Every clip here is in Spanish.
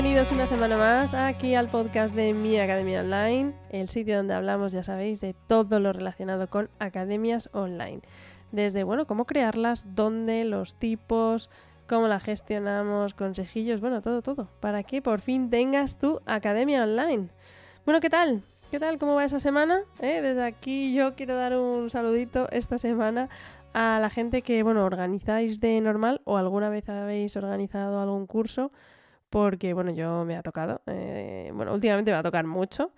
bienvenidos una semana más aquí al podcast de Mi Academia Online, el sitio donde hablamos, ya sabéis, de todo lo relacionado con academias online. Desde, bueno, cómo crearlas, dónde, los tipos, cómo la gestionamos, consejillos, bueno, todo, todo, para que por fin tengas tu academia online. Bueno, ¿qué tal? ¿Qué tal? ¿Cómo va esa semana? ¿Eh? Desde aquí yo quiero dar un saludito esta semana a la gente que, bueno, organizáis de normal o alguna vez habéis organizado algún curso, porque, bueno, yo me ha tocado, eh, bueno, últimamente me va a tocar mucho,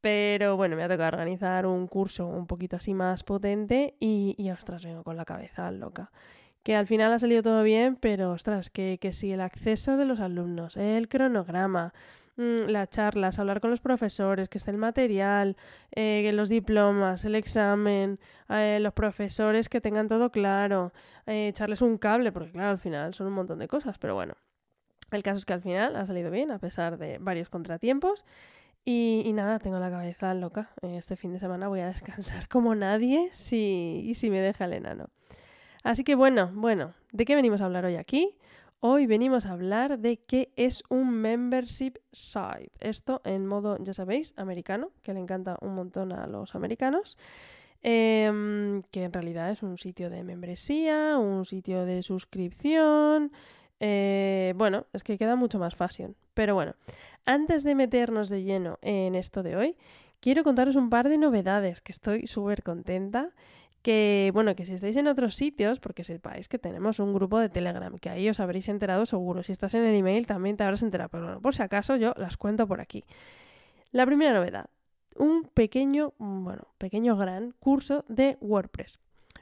pero bueno, me ha tocado organizar un curso un poquito así más potente y, y ostras, vengo con la cabeza loca. Que al final ha salido todo bien, pero ostras, que, que si el acceso de los alumnos, el cronograma, Mm, las charlas, hablar con los profesores, que esté el material, eh, los diplomas, el examen, eh, los profesores que tengan todo claro, eh, echarles un cable, porque claro, al final son un montón de cosas, pero bueno. El caso es que al final ha salido bien, a pesar de varios contratiempos. Y, nada, tengo la cabeza loca. Este fin de semana voy a descansar como nadie si, y si me deja el enano. Así que bueno, bueno, ¿de qué venimos a hablar hoy aquí? Hoy venimos a hablar de qué es un membership site. Esto en modo, ya sabéis, americano, que le encanta un montón a los americanos. Em, que en realidad es un sitio de membresía, un sitio de suscripción. Eh, bueno, es que queda mucho más fácil. Pero bueno, antes de meternos de lleno en esto de hoy, quiero contaros un par de novedades que estoy súper contenta que, bueno, que si estáis en otros sitios, porque sepáis que tenemos un grupo de Telegram, que ahí os habréis enterado seguro. Si estás en el email también te habrás enterado, pero bueno, por si acaso yo las cuento por aquí. La primera novedad, un pequeño, bueno, pequeño gran curso de WordPress.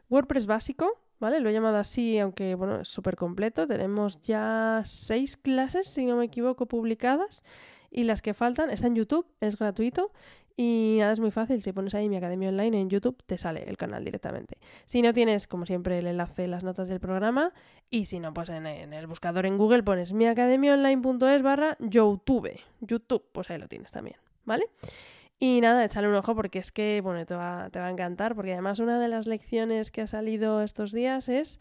WordPress básico, ¿vale? Lo he llamado así, aunque bueno, es súper completo. Tenemos ya seis clases, si no me equivoco, publicadas. Y las que faltan, está en YouTube, es gratuito y nada, es muy fácil. Si pones ahí mi academia online en YouTube, te sale el canal directamente. Si no tienes, como siempre, el enlace en las notas del programa. Y si no, pues en, el buscador en Google pones miacademiaonline.es barra YouTube. YouTube, pues ahí lo tienes también, ¿vale? Y nada, échale un ojo porque es que, bueno, te va, te va a encantar. Porque además una de las lecciones que ha salido estos días es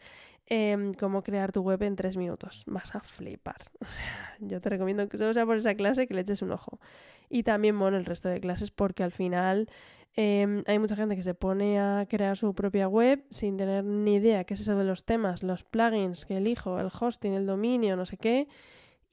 Em, cómo crear tu web en tres minutos. Vas a flipar. Yo te recomiendo que solo sea por esa clase que le eches un ojo. Y también, bueno, el resto de clases porque al final em, hay mucha gente que se pone a crear su propia web sin tener ni idea qué es eso de los temas, los plugins que elijo, el hosting, el dominio, no sé qué.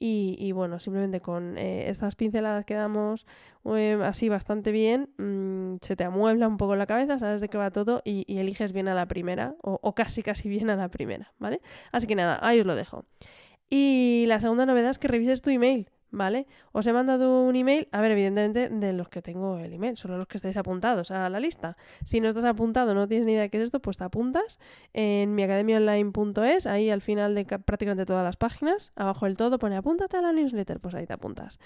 Y, bueno, simplemente con eh, estas pinceladas que damos eh, así bastante bien, mm, se te amuebla un poco la cabeza, sabes de qué va todo y, eliges bien a la primera, o, o, casi casi bien a la primera, ¿vale? Así que nada, ahí os lo dejo. Y la segunda novedad es que revises tu email. ¿Vale? Os he mandado un email, a ver, evidentemente de los que tengo el email, solo los que estáis apuntados a la lista. Si no estás apuntado, no tienes ni idea de qué es esto, pues te apuntas en miacademiaonline.es, ahí al final de prácticamente todas las páginas, abajo del todo pone apúntate a la newsletter, pues ahí te apuntas.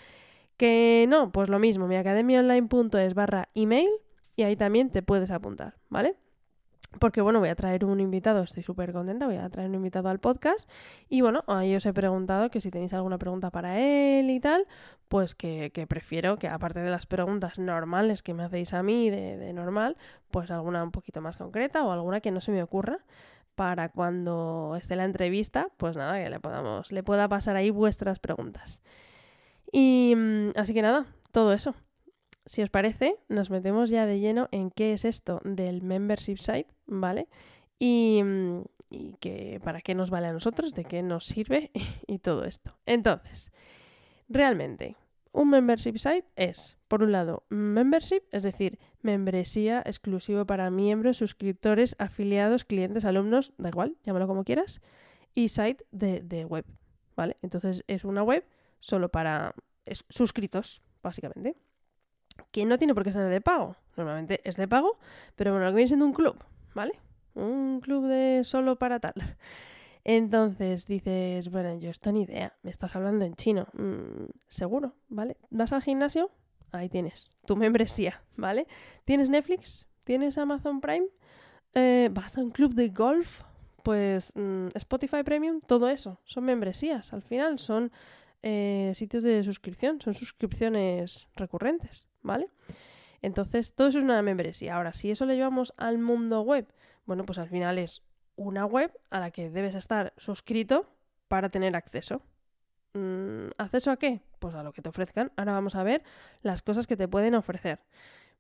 Que no, pues lo mismo, miacademiaonline.es barra email y ahí también te puedes apuntar, ¿vale? Porque bueno, voy a traer un invitado, estoy súper contenta, voy a traer un invitado al podcast y bueno, ahí os he preguntado que si tenéis alguna pregunta para él y tal, pues que, prefiero que aparte de las preguntas normales que me hacéis a mí de, normal, pues alguna un poquito más concreta o alguna que no se me ocurra para cuando esté la entrevista, pues nada, que le podamos, le pueda pasar ahí vuestras preguntas. Y mm, así que nada, todo eso si os parece, nos metemos ya de lleno en qué es esto del membership site, ¿vale? Y, que, para qué nos vale a nosotros, de qué nos sirve y todo esto. Entonces, realmente, un membership site es, por un lado, membership, es decir, membresía exclusivo para miembros, suscriptores, afiliados, clientes, alumnos, da igual, llámalo como quieras, y site de, de web, ¿vale? Entonces es una web solo para suscritos, básicamente que no tiene por qué ser de pago. Normalmente es de pago, pero bueno, lo que viene siendo un club, ¿vale? Un club de solo para tal. Entonces dices, bueno, yo esto ni idea, me estás hablando en chino. Mm, seguro, ¿vale? ¿Vas al gimnasio? Ahí tienes, tu membresía, ¿vale? ¿Tienes Netflix? ¿Tienes Amazon Prime? Eh, ¿Vas a un club de golf? Pues mm, Spotify Premium, todo eso, son membresías, al final son eh, sitios de suscripción, son suscripciones recurrentes, ¿vale? Entonces, todo eso es una membresía. Ahora, si eso lo llevamos al mundo web, bueno, pues al final es una web a la que debes estar suscrito para tener acceso. Mm, ¿Acceso a qué? Pues a lo que te ofrezcan. Ahora vamos a ver las cosas que te pueden ofrecer.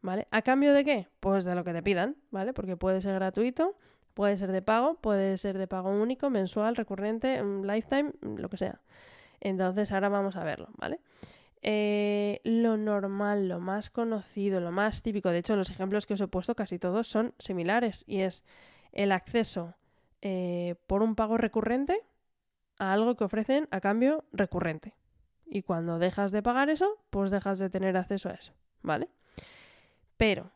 ¿Vale? ¿A cambio de qué? Pues de lo que te pidan, ¿vale? Porque puede ser gratuito, puede ser de pago, puede ser de pago único, mensual, recurrente, mm, lifetime, mm, lo que sea. Entonces ahora vamos a verlo, ¿vale? Eh, lo normal, lo más conocido, lo más típico, de hecho los ejemplos que os he puesto casi todos son similares y es el acceso eh, por un pago recurrente a algo que ofrecen a cambio recurrente. Y cuando dejas de pagar eso, pues dejas de tener acceso a eso, ¿vale? Pero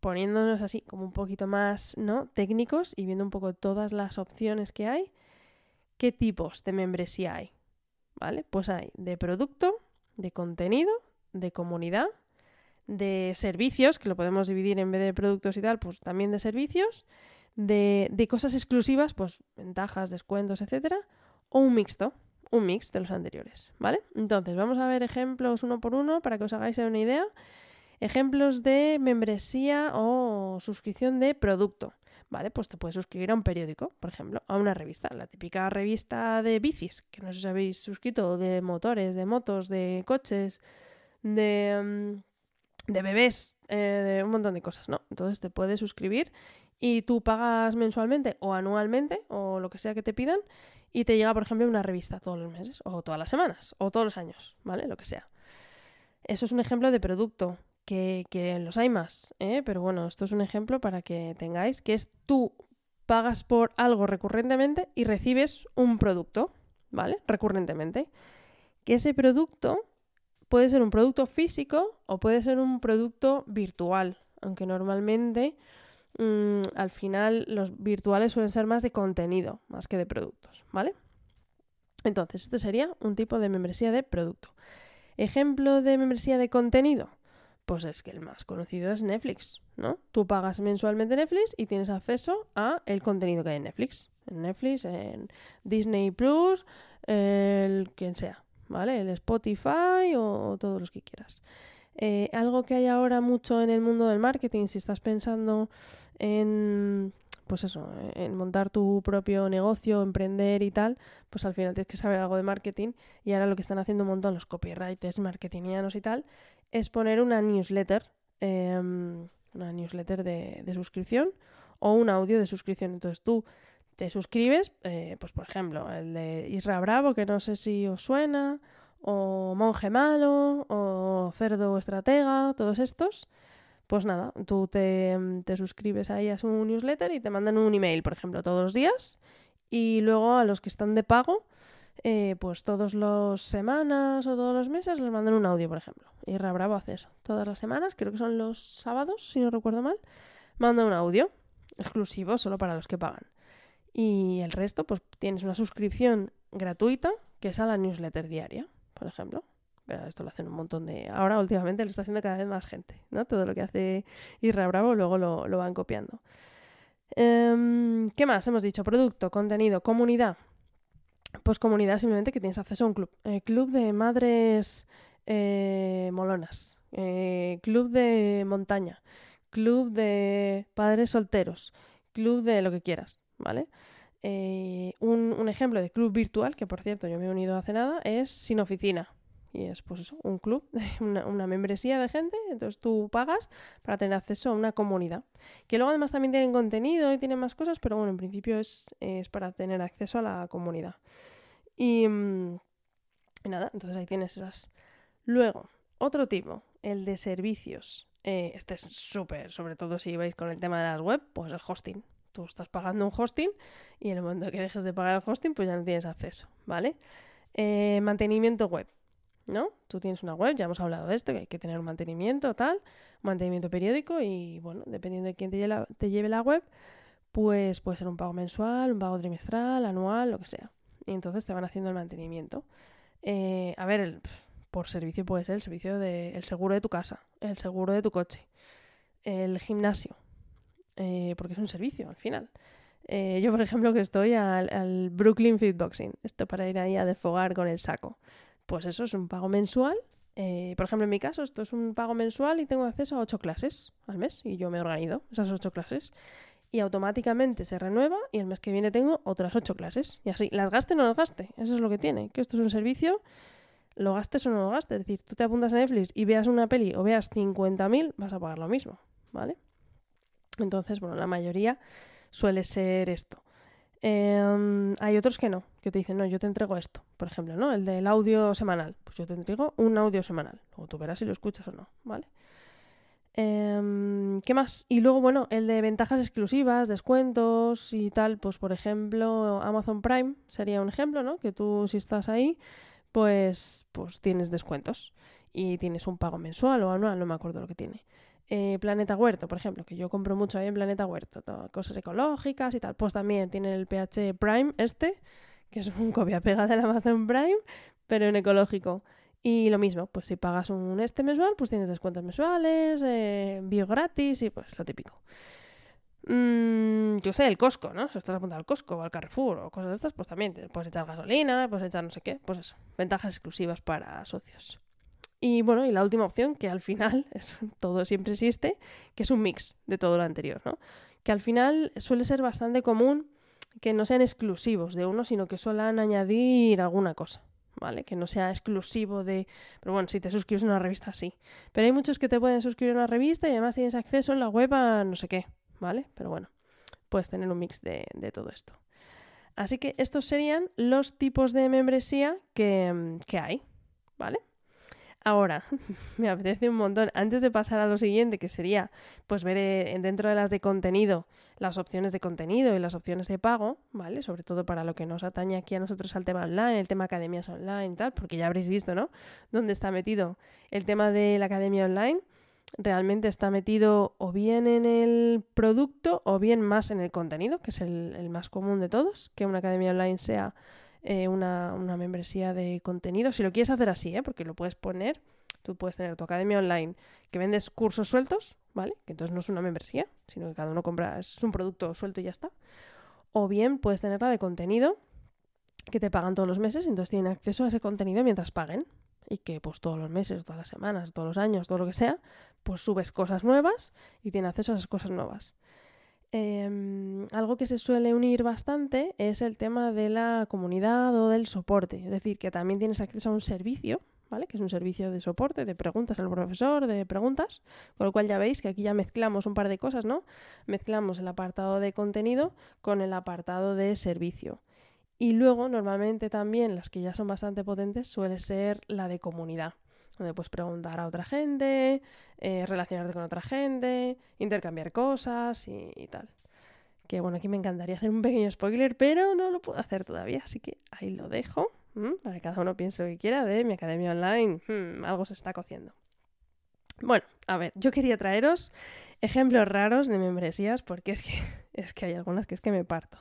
poniéndonos así como un poquito más ¿no? técnicos y viendo un poco todas las opciones que hay, ¿qué tipos de membresía hay? ¿Vale? Pues hay de producto, de contenido, de comunidad, de servicios, que lo podemos dividir en vez de productos y tal, pues también de servicios, de, de cosas exclusivas, pues ventajas, descuentos, etcétera, o un mixto, un mix de los anteriores, ¿vale? Entonces, vamos a ver ejemplos uno por uno para que os hagáis una idea. Ejemplos de membresía o suscripción de producto. Vale, pues te puedes suscribir a un periódico, por ejemplo, a una revista, la típica revista de bicis, que no sé si habéis suscrito, de motores, de motos, de coches, de, mm, de bebés, eh, de un montón de cosas, ¿no? Entonces te puedes suscribir y tú pagas mensualmente o anualmente o lo que sea que te pidan y te llega, por ejemplo, una revista todos los meses o todas las semanas o todos los años, ¿vale? Lo que sea. Eso es un ejemplo de producto que, los hay más, ¿eh? pero bueno, esto es un ejemplo para que tengáis, que es tú pagas por algo recurrentemente y recibes un producto, ¿vale? Recurrentemente. Que ese producto puede ser un producto físico o puede ser un producto virtual, aunque normalmente mm, al final los virtuales suelen ser más de contenido, más que de productos, ¿vale? Entonces, este sería un tipo de membresía de producto. Ejemplo de membresía de contenido, pues es que el más conocido es Netflix, ¿no? Tú pagas mensualmente Netflix y tienes acceso a el contenido que hay en Netflix. En Netflix, en Disney Plus, el quien sea, ¿vale? El Spotify o, todos los que quieras. Eh, algo que hay ahora mucho en el mundo del marketing, si estás pensando en pues eso, en montar tu propio negocio, emprender y tal, pues al final tienes que saber algo de marketing y ahora lo que están haciendo un montón los copywriters marketingianos y tal es poner una newsletter, em, una newsletter de, suscripción o un audio de suscripción. Entonces tú te suscribes, eh, pues por ejemplo, el de Isra Bravo, que no sé si os suena, o Monje Malo, o Cerdo Estratega, todos estos. Pues nada, tú te, te, suscribes ahí a su newsletter y te mandan un email, por ejemplo, todos los días. Y luego a los que están de pago, eh, pues todos los semanas o todos los meses les mandan un audio, por ejemplo. Y Bravo hace eso. Todas las semanas, creo que son los sábados, si no recuerdo mal, manda un audio exclusivo solo para los que pagan. Y el resto, pues tienes una suscripción gratuita que es a la newsletter diaria, por ejemplo esto lo hacen un montón de... Ahora últimamente lo está haciendo cada vez más gente, ¿no? Todo lo que hace Irra Bravo luego lo, van copiando. Em, ¿Qué más? Hemos dicho producto, contenido, comunidad. Pues comunidad simplemente que tienes acceso a un club. Eh, club de madres eh, molonas. Eh, club de montaña. Club de padres solteros. Club de lo que quieras, ¿vale? un, un, ejemplo de club virtual, que por cierto yo me he unido hace nada, es Sin Oficina. Y es pues eso, un club, una, membresía de gente, entonces tú pagas para tener acceso a una comunidad. Que luego además también tienen contenido y tienen más cosas, pero bueno, en principio es, para tener acceso a la comunidad. Y, mm, nada, entonces ahí tienes esas. Luego, otro tipo, el de servicios. Eh, este es súper, sobre todo si vais con el tema de las web, pues el hosting. Tú estás pagando un hosting y en el momento que dejes de pagar el hosting, pues ya no tienes acceso, ¿vale? Eh, mantenimiento web. ¿no? Tú tienes una web, ya hemos hablado de esto, que hay que tener un mantenimiento, tal, mantenimiento periódico y, bueno, dependiendo de quién te lleve, la, te lleve la web, pues puede ser un pago mensual, un pago trimestral, anual, lo que sea. Y entonces te van haciendo el mantenimiento. Eh, a ver, por servicio puede ser el servicio del seguro de tu casa, el seguro de tu coche, el gimnasio, eh, porque es un servicio al final. Eh, yo, por ejemplo, que estoy al, al Brooklyn Fitboxing, esto para ir ahí a desfogar con el saco pues eso es un pago mensual. Eh, por ejemplo, en mi caso, esto es un pago mensual y tengo acceso a ocho clases al mes y yo me organizo esas ocho clases. Y automáticamente se renueva y el mes que viene tengo otras ocho clases. Y así, las gaste o no las gaste. Eso es lo que tiene, que esto es un servicio, lo gastes o no lo gastes. Es decir, tú te apuntas a Netflix y veas una peli o veas 50.000, vas a pagar lo mismo, ¿vale? Entonces, bueno, la mayoría suele ser esto. Em, hay otros que no, que te dicen, no, yo te entrego esto, por ejemplo, ¿no? El del audio semanal. Pues yo te entrego un audio semanal. Luego tú verás si lo escuchas o no, ¿vale? Em, ¿Qué más? Y luego, bueno, el de ventajas exclusivas, descuentos y tal, pues por ejemplo, Amazon Prime sería un ejemplo, ¿no? Que tú si estás ahí, pues, pues tienes descuentos y tienes un pago mensual o anual, no me acuerdo lo que tiene. Eh, Planeta Huerto, por ejemplo, que yo compro mucho ahí en Planeta Huerto, cosas ecológicas y tal, pues también tiene el PH Prime este, que es un copia-pega del Amazon Prime, pero en ecológico. Y lo mismo, pues si pagas un este mensual, pues tienes descuentos mensuales, eh, envío gratis y pues lo típico. Mm, yo sé, el Costco, ¿no? Si estás apuntado al Costco o al Carrefour o cosas de estas, pues también puedes echar gasolina, puedes echar no sé qué, pues eso, ventajas exclusivas para socios. Y bueno, y la última opción, que al final es, todo siempre existe, que es un mix de todo lo anterior, ¿no? Que al final suele ser bastante común que no sean exclusivos de uno, sino que suelen añadir alguna cosa. ¿Vale? Que no sea exclusivo de... Pero bueno, si te suscribes a una revista, sí. Pero hay muchos que te pueden suscribir a una revista y además tienes acceso en la web a no sé qué, ¿vale? Pero bueno, puedes tener un mix de, todo esto. Así que estos serían los tipos de membresía que, que hay, ¿vale? Ahora, me apetece un montón, antes de pasar a lo siguiente, que sería pues ver eh, dentro de las de contenido las opciones de contenido y las opciones de pago, ¿vale? Sobre todo para lo que nos atañe aquí a nosotros al tema online, el tema academias online, tal, porque ya habréis visto, ¿no? Dónde está metido el tema de la academia online. Realmente está metido o bien en el producto o bien más en el contenido, que es el más común de todos, que una academia online sea eh, una, membresía de contenido. Si lo quieres hacer así, ¿eh? porque lo puedes poner, tú puedes tener tu academia online que vendes cursos sueltos, ¿vale? Que entonces no es una membresía, sino que cada uno compra, es un producto suelto y ya está. O bien puedes tenerla de contenido que te pagan todos los meses, entonces tienen acceso a ese contenido mientras paguen. Y que pues todos los meses, todas las semanas, todos los años, todo lo que sea, pues subes cosas nuevas y tienen acceso a esas cosas nuevas. Em, algo que se suele unir bastante es el tema de la comunidad o del soporte. Es decir, que también tienes acceso a un servicio, ¿vale? Que es un servicio de soporte, de preguntas al profesor, de preguntas. Con lo cual ya veis que aquí ya mezclamos un par de cosas, ¿no? Mezclamos el apartado de contenido con el apartado de servicio. Y luego, normalmente también, las que ya son bastante potentes, suele ser la de comunidad donde puedes preguntar a otra gente, eh, relacionarte con otra gente, intercambiar cosas y, tal. Que bueno, aquí me encantaría hacer un pequeño spoiler, pero no lo puedo hacer todavía, así que ahí lo dejo, para que cada uno piense lo que quiera de mi academia online. Hmm, algo se está cociendo. Bueno, a ver, yo quería traeros ejemplos raros de membresías porque es que, es que hay algunas que es que me parto.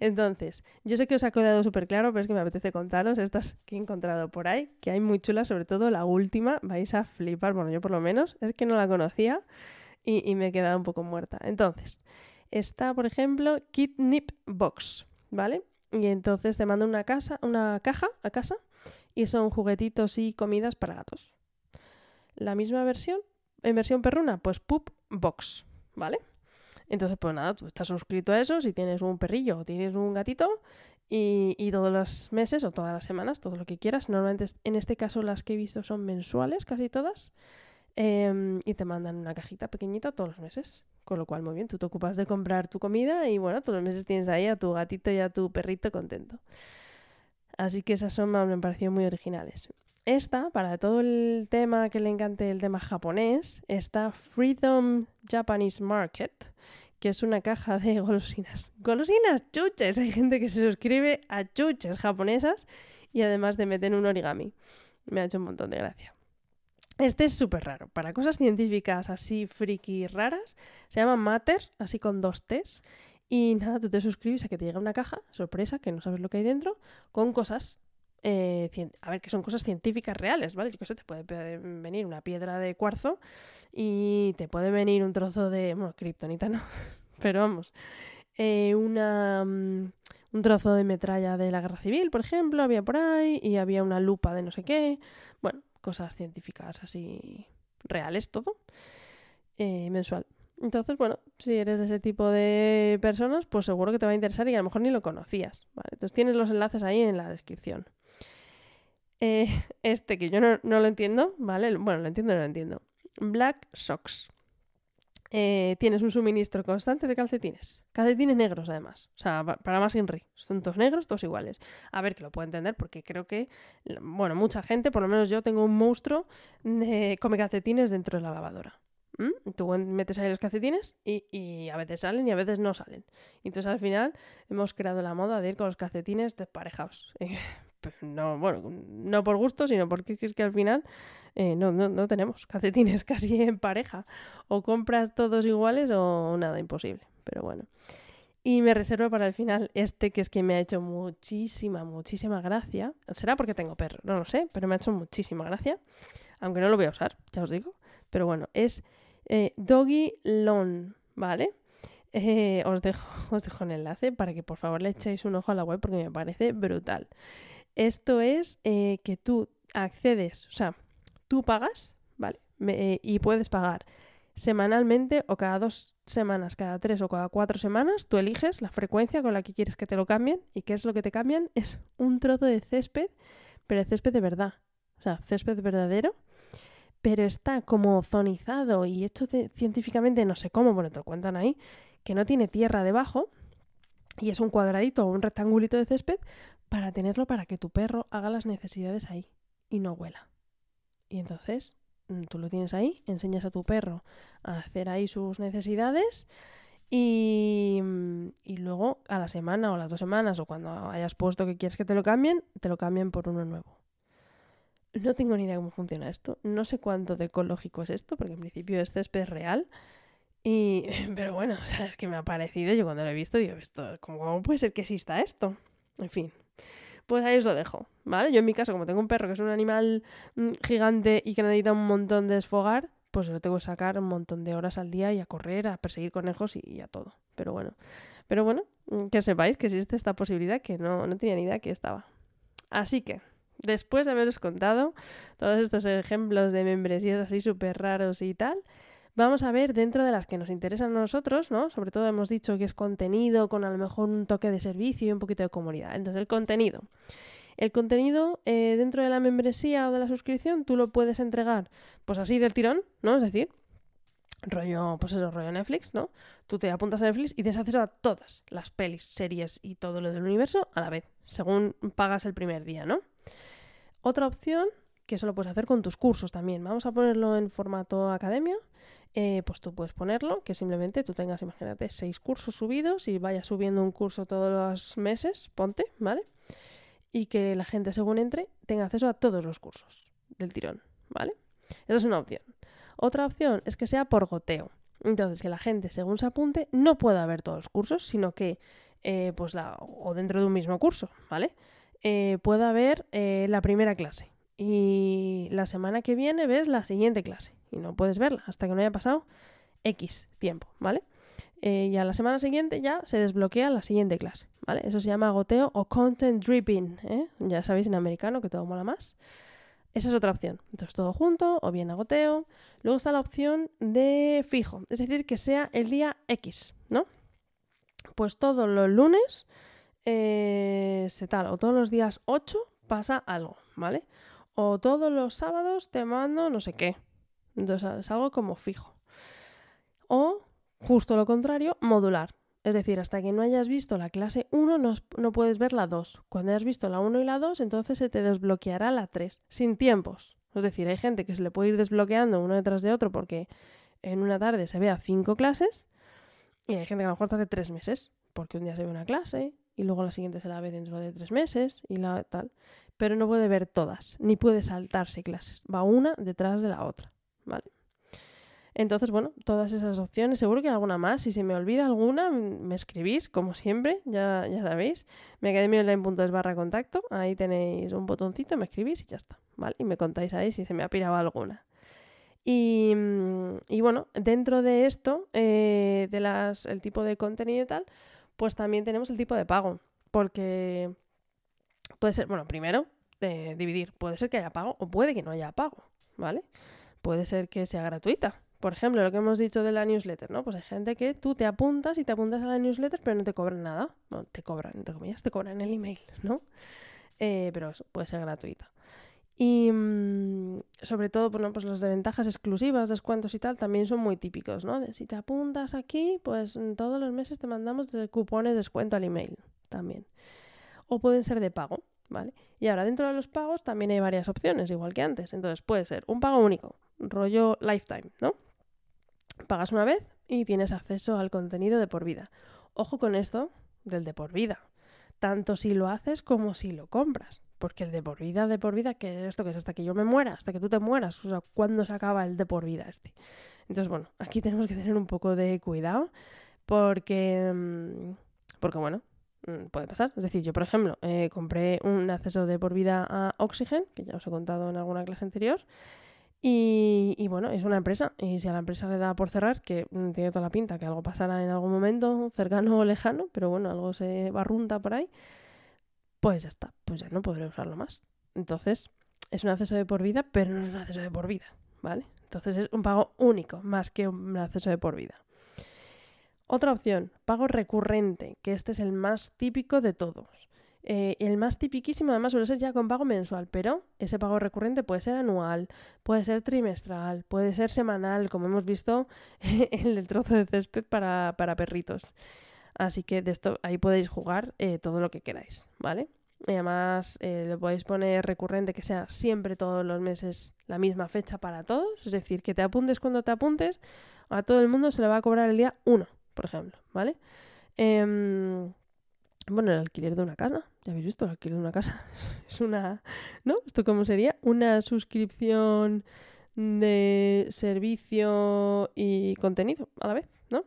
Entonces, yo sé que os ha quedado súper claro, pero es que me apetece contaros estas que he encontrado por ahí, que hay muy chulas, sobre todo la última, vais a flipar, bueno, yo por lo menos, es que no la conocía y, me he quedado un poco muerta. Entonces, está, por ejemplo, Kidnip Box, ¿vale? Y entonces te manda una, casa, una caja a casa y son juguetitos y comidas para gatos. La misma versión, en versión perruna, pues Poop Box, ¿vale? Entonces, pues nada, tú estás suscrito a eso, si tienes un perrillo o tienes un gatito, y, todos los meses o todas las semanas, todo lo que quieras. Normalmente, en este caso, las que he visto son mensuales, casi todas. Em, y te mandan una cajita pequeñita todos los meses. Con lo cual, muy bien, tú te ocupas de comprar tu comida y bueno, todos los meses tienes ahí a tu gatito y a tu perrito contento. Así que esas son, me han parecido muy originales. Esta, para todo el tema que le encante el tema japonés, está Freedom Japanese Market, que es una caja de golosinas. Golosinas, chuches. Hay gente que se suscribe a chuches japonesas y además de meter un origami. Me ha hecho un montón de gracia. Este es súper raro. Para cosas científicas así friki raras, se llama Matter, así con dos T's. Y nada, tú te suscribes a que te llega una caja, sorpresa, que no sabes lo que hay dentro, con cosas eh, a ver, que son cosas científicas reales, ¿vale? Yo qué sé, te puede venir una piedra de cuarzo y te puede venir un trozo de, bueno, kriptonita no, pero vamos, eh, una, mm, un trozo de metralla de la guerra civil, por ejemplo, había por ahí, y había una lupa de no sé qué, bueno, cosas científicas así reales todo, eh, mensual. Entonces, bueno, si eres de ese tipo de personas, pues seguro que te va a interesar y a lo mejor ni lo conocías. ¿vale? Entonces tienes los enlaces ahí en la descripción. Eh, este que yo no, no, lo entiendo, ¿vale? Bueno, lo entiendo, no lo entiendo. Black Socks. Eh, tienes un suministro constante de calcetines. Calcetines negros, además. O sea, para más Inri. Son todos negros, todos iguales. A ver, que lo puedo entender porque creo que, bueno, mucha gente, por lo menos yo, tengo un monstruo de come calcetines dentro de la lavadora. Tú metes ahí los calcetines y, y, a veces salen y a veces no salen. Entonces al final hemos creado la moda de ir con los calcetines desparejados. no, bueno, no por gusto, sino porque es que al final eh, no, no, no, tenemos calcetines casi en pareja. O compras todos iguales o nada, imposible. Pero bueno. Y me reservo para el final este que es que me ha hecho muchísima, muchísima gracia. Será porque tengo perro, no lo sé, pero me ha hecho muchísima gracia. Aunque no lo voy a usar, ya os digo. Pero bueno, es eh, Doggy Lone, ¿vale? Eh, os, dejo, os dejo el enlace para que por favor le echéis un ojo a la web porque me parece brutal. Esto es que tú accedes, o sea, tú pagas, ¿vale? Eh, y puedes pagar semanalmente o cada dos semanas, cada tres o cada cuatro semanas, tú eliges la frecuencia con la que quieres que te lo cambien y qué es lo que te cambian es un trozo de césped, pero de césped de verdad, o sea, césped verdadero, pero está como zonizado y hecho científicamente, no sé cómo, bueno, te lo cuentan ahí, que no tiene tierra debajo y es un cuadradito o un rectangulito de césped para tenerlo para que tu perro haga las necesidades ahí y no huela. Y entonces mm, tú lo tienes ahí, enseñas a tu perro a hacer ahí sus necesidades y, mm, y, luego a la semana o las dos semanas o cuando hayas puesto que quieres que te lo cambien, te lo cambian por uno nuevo. No tengo ni idea cómo funciona esto. No sé cuánto de ecológico es esto, porque en principio es real. Y, pero bueno, o sea, es que me ha parecido, yo cuando lo he visto digo, esto, ¿cómo puede ser que exista esto? En fin. Pues ahí os lo dejo, ¿vale? Yo en mi caso, como tengo un perro que es un animal mm, gigante y que necesita un montón de desfogar, pues lo tengo que sacar un montón de horas al día y a correr, a perseguir conejos y, a todo. Pero bueno, pero bueno, mm, que sepáis que existe esta posibilidad que no, no tenía ni idea que estaba. Así que, después de haberos contado todos estos ejemplos de membresías así súper raros y tal, vamos a ver dentro de las que nos interesan a nosotros, ¿no? Sobre todo hemos dicho que es contenido con a lo mejor un toque de servicio y un poquito de comodidad. Entonces, el contenido. El contenido eh, dentro de la membresía o de la suscripción tú lo puedes entregar pues así del tirón, ¿no? Es decir, rollo, pues eso, rollo Netflix, ¿no? Tú te apuntas a Netflix y tienes acceso a todas las pelis, series y todo lo del universo a la vez, según pagas el primer día, ¿no? Otra opción, que eso lo puedes hacer con tus cursos también. Vamos a ponerlo en formato academia eh, pues tú puedes ponerlo, que simplemente tú tengas, imagínate, seis cursos subidos y vayas subiendo un curso todos los meses, ponte, ¿vale? Y que la gente según entre tenga acceso a todos los cursos del tirón, ¿vale? Esa es una opción. Otra opción es que sea por goteo. Entonces, que la gente según se apunte no pueda ver todos los cursos, sino que, eh, pues la, o dentro de un mismo curso, ¿vale? Eh, pueda ver la primera clase. Y la semana que viene ves la siguiente clase y no puedes verla hasta que no haya pasado X tiempo, ¿vale? Eh, y a la semana siguiente ya se desbloquea la siguiente clase, ¿vale? Eso se llama goteo o content dripping, ¿eh? Ya sabéis en americano que todo mola más. Esa es otra opción. Entonces todo junto o bien a goteo. Luego está la opción de fijo, es decir, que sea el día X, ¿no? Pues todos los lunes eh, se tal, o todos los días 8 pasa algo, ¿vale? O todos los sábados te mando no sé qué, entonces es algo como fijo. O, justo lo contrario, modular. Es decir, hasta que no hayas visto la clase 1 no, puedes ver la 2. Cuando hayas visto la 1 y la 2, entonces se te desbloqueará la 3, sin tiempos. Es decir, hay gente que se le puede ir desbloqueando uno detrás de otro porque en una tarde se vea 5 clases y hay gente que a lo mejor tarde 3 meses, porque un día se ve una clase y luego la siguiente se la ve dentro de 3 meses y la tal. Pero no puede ver todas, ni puede saltarse clases. Va una detrás de la otra. ¿Vale? Entonces, bueno, todas esas opciones, seguro que alguna más. Si se me olvida alguna, me escribís, como siempre, ya, ya sabéis. es barra contacto, ahí tenéis un botoncito, me escribís y ya está, ¿vale? Y me contáis ahí si se me ha pirado alguna. Y, y bueno, dentro de esto, eh, de las, el tipo de contenido y tal, pues también tenemos el tipo de pago. Porque puede ser, bueno, primero, de dividir, puede ser que haya pago o puede que no haya pago, ¿vale? Puede ser que sea gratuita, Por ejemplo, lo que hemos dicho de la newsletter, ¿no? Pues hay gente que tú te apuntas y te apuntas a la newsletter, pero no te cobran nada. No, te cobran, entre comillas, te cobran el email, ¿no? Eh, pero eso puede ser gratuita. Y mm, sobre todo, bueno, pues las de ventajas exclusivas, descuentos y tal, también son muy típicos, ¿no? Si te apuntas aquí, pues todos los meses te mandamos cupones de descuento al email también. O pueden ser de pago, ¿vale? Y ahora dentro de los pagos también hay varias opciones, igual que antes. Entonces puede ser un pago único, rollo lifetime, ¿no? Pagas una vez y tienes acceso al contenido de por vida. Ojo con esto del de por vida, tanto si lo haces como si lo compras. Porque el de por vida, de por vida, que es esto que es hasta que yo me muera, hasta que tú te mueras, o sea, ¿cuándo se acaba el de por vida este? Entonces, bueno, aquí tenemos que tener un poco de cuidado porque, mm, porque bueno, mm, puede pasar. Es decir, yo, por ejemplo, eh, compré un acceso de por vida a Oxygen, que ya os he contado en alguna clase anterior, y, bueno, es una empresa. Y si a la empresa le da por cerrar, que mm, tiene toda la pinta que algo pasará en algún momento cercano o lejano, pero bueno, algo se barrunta por ahí, pues ya está, pues ya no podré usarlo más. Entonces, es un acceso de por vida, pero no es un acceso de por vida, ¿vale? Entonces es un pago único, más que un acceso de por vida. Otra opción, pago recurrente, que este es el más típico de todos. Eh, el más tipiquísimo además suele ser ya con pago mensual, pero ese pago recurrente puede ser anual, puede ser trimestral, puede ser semanal, como hemos visto en el trozo de césped para, perritos. Así que de esto ahí podéis jugar eh, todo lo que queráis, ¿vale? Y además eh, lo podéis poner recurrente que sea siempre todos los meses la misma fecha para todos, es decir, que te apuntes cuando te apuntes, a todo el mundo se le va a cobrar el día 1, por ejemplo, ¿vale? Em, bueno, el alquiler de una casa, ya habéis visto, el alquiler una casa es una, ¿no? ¿Esto cómo sería? Una suscripción de servicio y contenido a la vez, ¿no?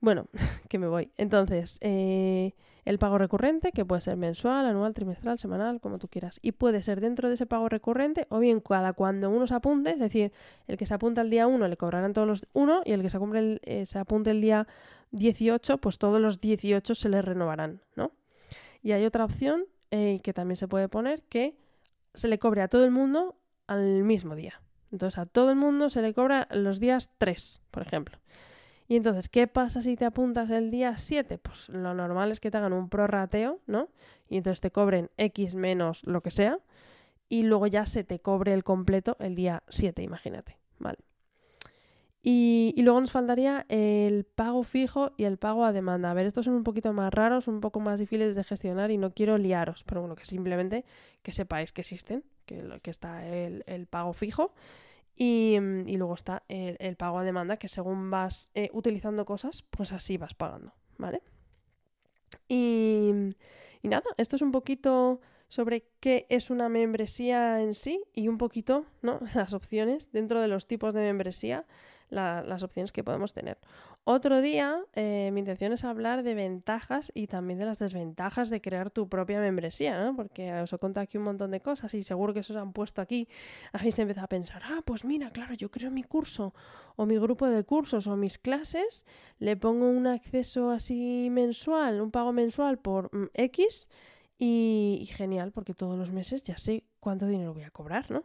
Bueno, que me voy. Entonces, eh, el pago recurrente, que puede ser mensual, anual, trimestral, semanal, como tú quieras. Y puede ser dentro de ese pago recurrente o bien cada cuando uno se apunte, es decir, el que se apunta el día 1 le cobrarán todos los 1 y el que se, el, eh, se apunte el día 18, pues todos los 18 se les renovarán, ¿no? Y hay otra opción eh, que también se puede poner que se le cobre a todo el mundo al mismo día. Entonces a todo el mundo se le cobra los días 3, por ejemplo. Y entonces, ¿qué pasa si te apuntas el día 7? Pues lo normal es que te hagan un prorrateo, ¿no? Y entonces te cobren X menos lo que sea. Y luego ya se te cobre el completo el día 7, imagínate. Vale. Y, luego nos faltaría el pago fijo y el pago a demanda. A ver, estos son un poquito más raros, un poco más difíciles de gestionar y no quiero liaros, pero bueno, que simplemente que sepáis que existen, que, que está el, pago fijo y, luego está el, pago a demanda, que según vas eh, utilizando cosas, pues así vas pagando, ¿vale? Y, y nada, esto es un poquito sobre qué es una membresía en sí y un poquito, ¿no? Las opciones dentro de los tipos de membresía las opciones que podemos tener. Otro día, eh, mi intención es hablar de ventajas y también de las desventajas de crear tu propia membresía, ¿no? Porque os he contado aquí un montón de cosas y seguro que os han puesto aquí. Habéis empezado a pensar, ah, pues mira, claro, yo creo mi curso o mi grupo de cursos o mis clases, le pongo un acceso así mensual, un pago mensual por mm, X y, y genial, porque todos los meses ya sé cuánto dinero voy a cobrar, ¿no?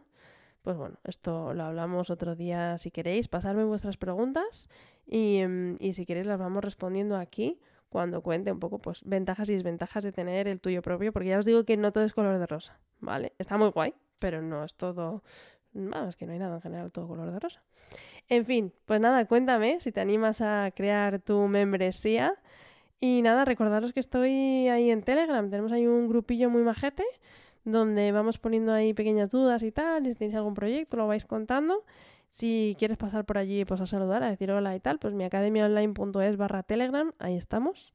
Pues bueno, esto lo hablamos otro día si queréis. Pasarme vuestras preguntas mm, y, si queréis las vamos respondiendo aquí cuando cuente un poco pues ventajas y desventajas de tener el tuyo propio, porque ya os digo que no todo es color de rosa, ¿vale? Está muy guay, pero no es todo, vamos, es que no hay nada en general todo color de rosa. En fin, pues nada, cuéntame si te animas a crear tu membresía. Y nada, recordaros que estoy ahí en Telegram, tenemos ahí un grupillo muy majete donde vamos poniendo ahí pequeñas dudas y tal, y si tenéis algún proyecto lo vais contando. Si quieres pasar por allí pues a saludar, a decir hola y tal, pues mi academiaonline.es barra telegram, ahí estamos.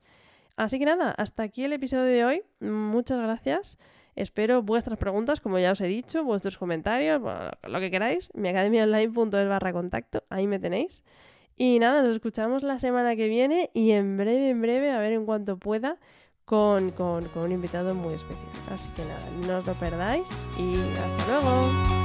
Así que nada, hasta aquí el episodio de hoy. Muchas gracias. Espero vuestras preguntas, como ya os he dicho, vuestros comentarios, lo que queráis. Mi academiaonline.es barra contacto, ahí me tenéis. Y nada, nos escuchamos la semana que viene y en breve, en breve, a ver en cuanto pueda, con, con, un invitado muy especial. Así que nada, no os lo perdáis y hasta luego.